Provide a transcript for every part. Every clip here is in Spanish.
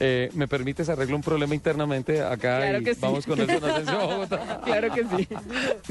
Eh, ¿Me permites arreglo un problema internamente acá Claro y que sí. vamos con Nelson Asensio a Bogotá? Claro que sí.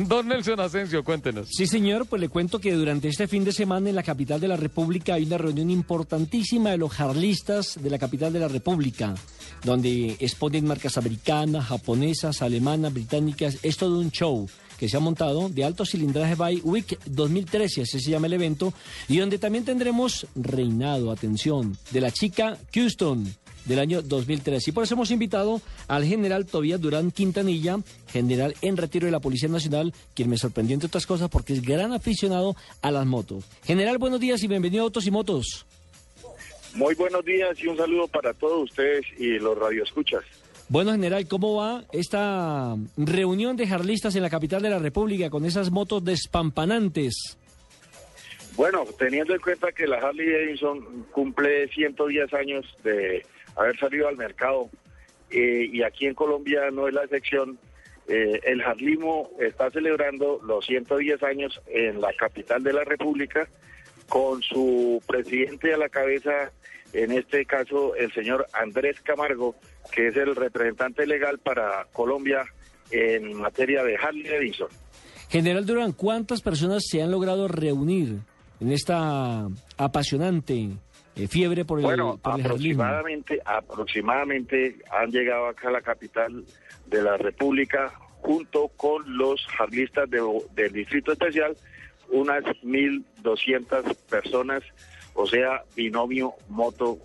Don Nelson Asensio, cuéntenos. Sí, señor, pues le cuento que durante este fin de semana en la capital de la República hay una reunión importantísima de los jarlistas de la capital de la República, donde exponen marcas americanas, japonesas, alemanas, británicas. Es todo un show que se ha montado de alto cilindraje by Week 2013, así se llama el evento, y donde también tendremos reinado, atención, de la chica Houston del año 2003. Y por eso hemos invitado al general Tobías Durán Quintanilla, general en retiro de la Policía Nacional, quien me sorprendió entre otras cosas porque es gran aficionado a las motos. General, buenos días y bienvenido a Autos y Motos. Muy buenos días y un saludo para todos ustedes y los radioescuchas. Bueno, general, ¿cómo va esta reunión de jarlistas en la capital de la República con esas motos despampanantes? Bueno, teniendo en cuenta que la Harley Davidson cumple 110 años de haber salido al mercado eh, y aquí en Colombia no es la excepción, eh, el Harlimo está celebrando los 110 años en la capital de la República con su presidente a la cabeza, en este caso el señor Andrés Camargo, que es el representante legal para Colombia en materia de Harley Davidson. General Durán, ¿cuántas personas se han logrado reunir en esta apasionante eh, fiebre por el, Bueno, por el jarlismo? aproximadamente, aproximadamente han llegado acá a la capital de la República junto con los jarlistas de- del Distrito Especial, unas 1.200 personas, o sea, binomio, moto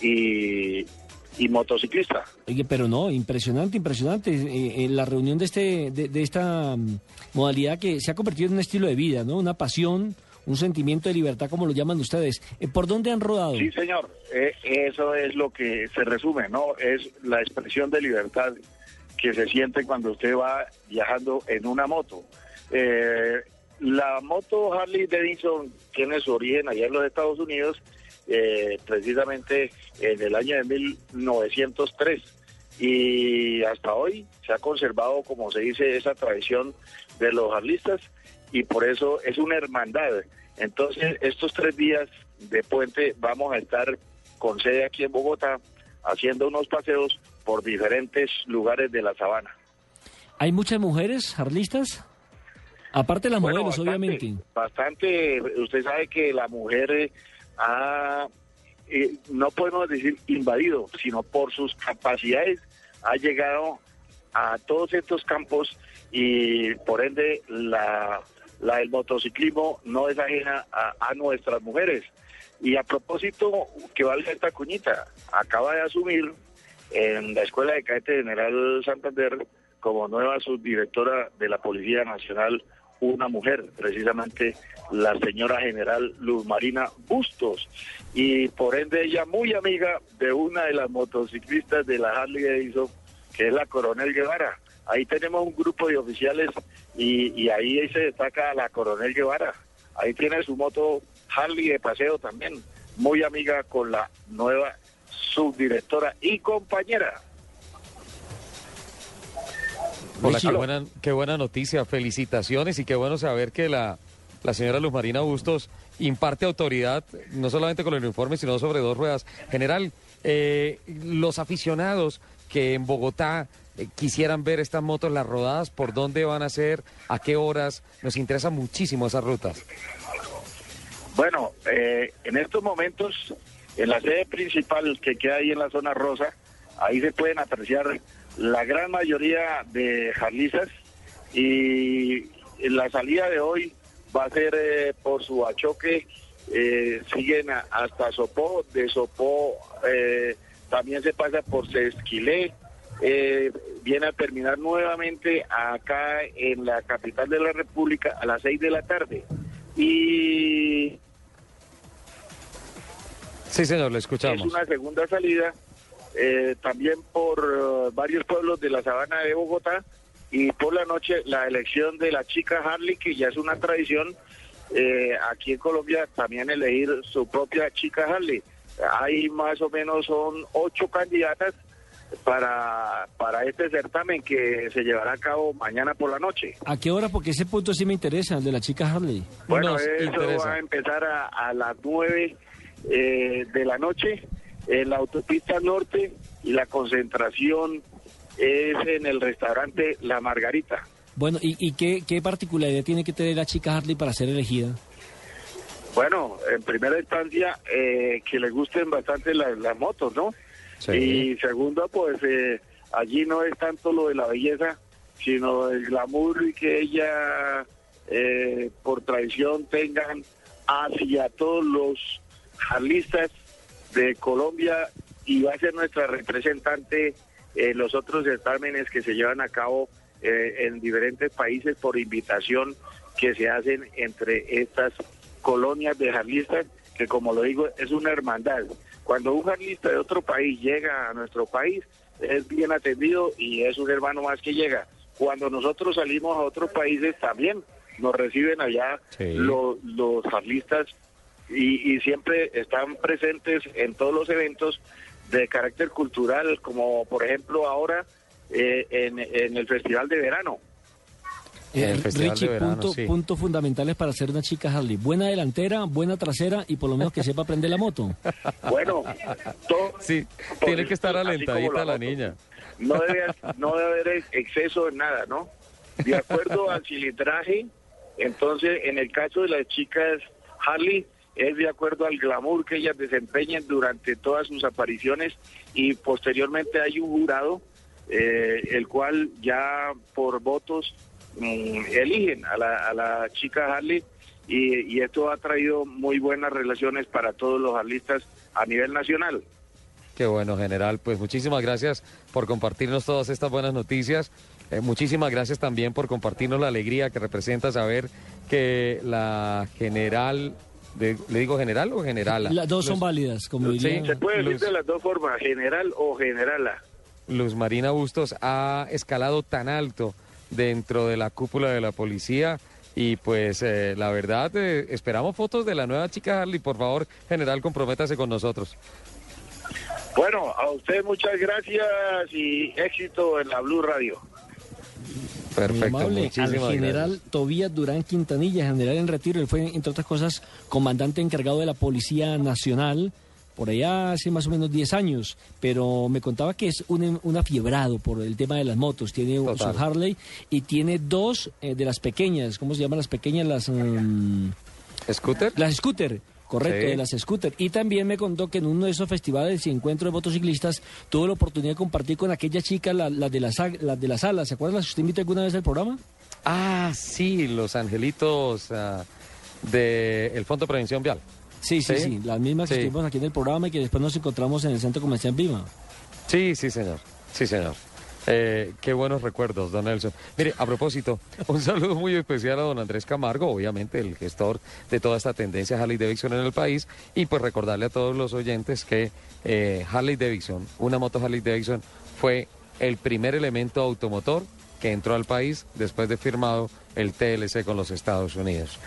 y, y motociclista. Oye, pero no, impresionante, impresionante. Eh, eh, la reunión de este, de, de esta mm, modalidad que se ha convertido en un estilo de vida, ¿no? Una pasión, un sentimiento de libertad, como lo llaman ustedes. Eh, ¿Por dónde han rodado? Sí, señor, Eh, eso es lo que se resume, ¿no? Es la expresión de libertad que se siente cuando usted va viajando en una moto. Eh, la moto Harley Davidson tiene su origen allá en los Estados Unidos, eh, precisamente en el año de 1903. Y hasta hoy se ha conservado, como se dice, esa tradición de los harlistas y por eso es una hermandad. Entonces, estos tres días de puente vamos a estar con sede aquí en Bogotá haciendo unos paseos por diferentes lugares de la sabana. ¿Hay muchas mujeres jarlistas? Aparte de las Bueno, modelos, bastante, obviamente. Bastante, usted sabe que la mujer eh, ha, eh, no podemos decir invadido, sino por sus capacidades, ha llegado a todos estos campos y por ende la, la del motociclismo no es ajena a, nuestras mujeres. Y a propósito, que valga esta cuñita, acaba de asumir en la Escuela de Cadete General Santander como nueva subdirectora de la Policía Nacional una mujer, precisamente la señora general Luz Marina Bustos, y por ende ella muy amiga de una de las motociclistas de la Harley Davidson, que es la Coronel Guevara. Ahí tenemos un grupo de oficiales y, y ahí se destaca la Coronel Guevara. Ahí tiene su moto Harley de paseo también, muy amiga con la nueva subdirectora y compañera. Hola, qué buena, qué buena noticia, felicitaciones y qué bueno saber que la, la señora Luz Marina Bustos imparte autoridad, no solamente con el uniforme, sino sobre dos ruedas. General, eh, los aficionados que en Bogotá quisieran ver estas motos, las rodadas, ¿por dónde van a ser? ¿A qué horas? Nos interesa muchísimo esas rutas. Bueno, eh, en estos momentos, en la sede principal que queda ahí en la zona rosa, ahí se pueden apreciar la gran mayoría de jarlistas y la salida de hoy va a ser eh, por su achoque, eh, siguen hasta Sopó, de Sopó eh, también se pasa por Sesquilé, eh, viene a terminar nuevamente acá en la capital de la República a las seis de la tarde. Y Sí, señor, le es escuchamos. una segunda salida eh, también por eh, varios pueblos de la sabana de Bogotá y por la noche la elección de la chica Harley, que ya es una tradición eh, aquí en Colombia, también elegir su propia chica Harley. Hay más o menos son ocho candidatas para, para este certamen que se llevará a cabo mañana por la noche. ¿A qué hora? Porque ese punto sí me interesa, el de la chica Harley. Bueno, Nos eso interesa. va a empezar a, a las nueve eh, de la noche en la autopista norte y la concentración es en el restaurante La Margarita. Bueno, ¿y, y qué, qué particularidad tiene que tener la chica Harley para ser elegida? Bueno, en primera instancia, eh, que le gusten bastante las, las motos, ¿no? Y segundo, pues eh, allí no es tanto lo de la belleza, sino el glamour y que ella, eh, por tradición, tengan hacia todos los jarlistas de Colombia y va a ser nuestra representante en los otros certámenes que se llevan a cabo eh, en diferentes países por invitación que se hacen entre estas colonias de jarlistas, que como lo digo, es una hermandad. Cuando un jarlista de otro país llega a nuestro país, es bien atendido y es un hermano más que llega. Cuando nosotros salimos a otros países también nos reciben allá Sí. lo- los jarlistas y, y siempre están presentes en todos los eventos de carácter cultural, como por ejemplo ahora eh, en, en el Festival de Verano. Eh, Festival Richie, Verano, punto- sí. puntos fundamentales para ser una chica Harley. Buena delantera, buena trasera y por lo menos que sepa aprender la moto. Bueno, todo- Sí, tiene que estar alentadita la moto. niña. No debe, no debe haber exceso en nada, ¿no? De acuerdo al cilindraje, entonces en el caso de las chicas Harley, es de acuerdo al glamour que ellas desempeñen durante todas sus apariciones y posteriormente hay un jurado, eh, el cual ya por votos eligen a la, a la chica Harley y, y esto ha traído muy buenas relaciones para todos los harlistas a nivel nacional. Qué bueno, general. Pues muchísimas gracias por compartirnos todas estas buenas noticias. Eh, muchísimas gracias también por compartirnos la alegría que representa saber que la general, de- ¿le digo general o generala? Las dos son Luz- válidas, como diría. Se puede decir Luz- de las dos formas, general o generala. Luz Marina Bustos ha escalado tan alto dentro de la cúpula de la policía y pues eh, la verdad eh, esperamos fotos de la nueva chica Harley. Por favor, general, comprométase con nosotros. Bueno, a usted muchas gracias y éxito en la Blue Radio. Perfecto, amable. Al general gracias. Tobías Durán Quintanilla, general en retiro. Él fue, entre otras cosas, comandante encargado de la Policía Nacional por allá hace más o menos 10 años. Pero me contaba que es un, un afiebrado por el tema de las motos. Tiene Total. su Harley y tiene dos eh, de las pequeñas. ¿Cómo se llaman las pequeñas? Las. mm, ¿Scooter? las scooter, correcto, Sí. de las scooter. Y también me contó que en uno de esos festivales y encuentros de motociclistas tuvo la oportunidad de compartir con aquella chica, la, la de, las, la de las alas. ¿Se acuerdan las que usted invitó alguna vez al programa? Ah, sí, los angelitos ah, del Fondo de Prevención Vial. Sí, sí, Sí. sí, las mismas que estuvimos aquí en el programa y que después nos encontramos en el Centro Comercial Viva. Sí, sí, señor. Sí, señor. Eh, qué buenos recuerdos, don Nelson. Mire, a propósito, un saludo muy especial a don Andrés Camargo, obviamente el gestor de toda esta tendencia Harley Davidson en el país, y pues recordarle a todos los oyentes que eh, Harley Davidson, una moto Harley Davidson, fue el primer elemento automotor que entró al país después de firmado el TLC con los Estados Unidos.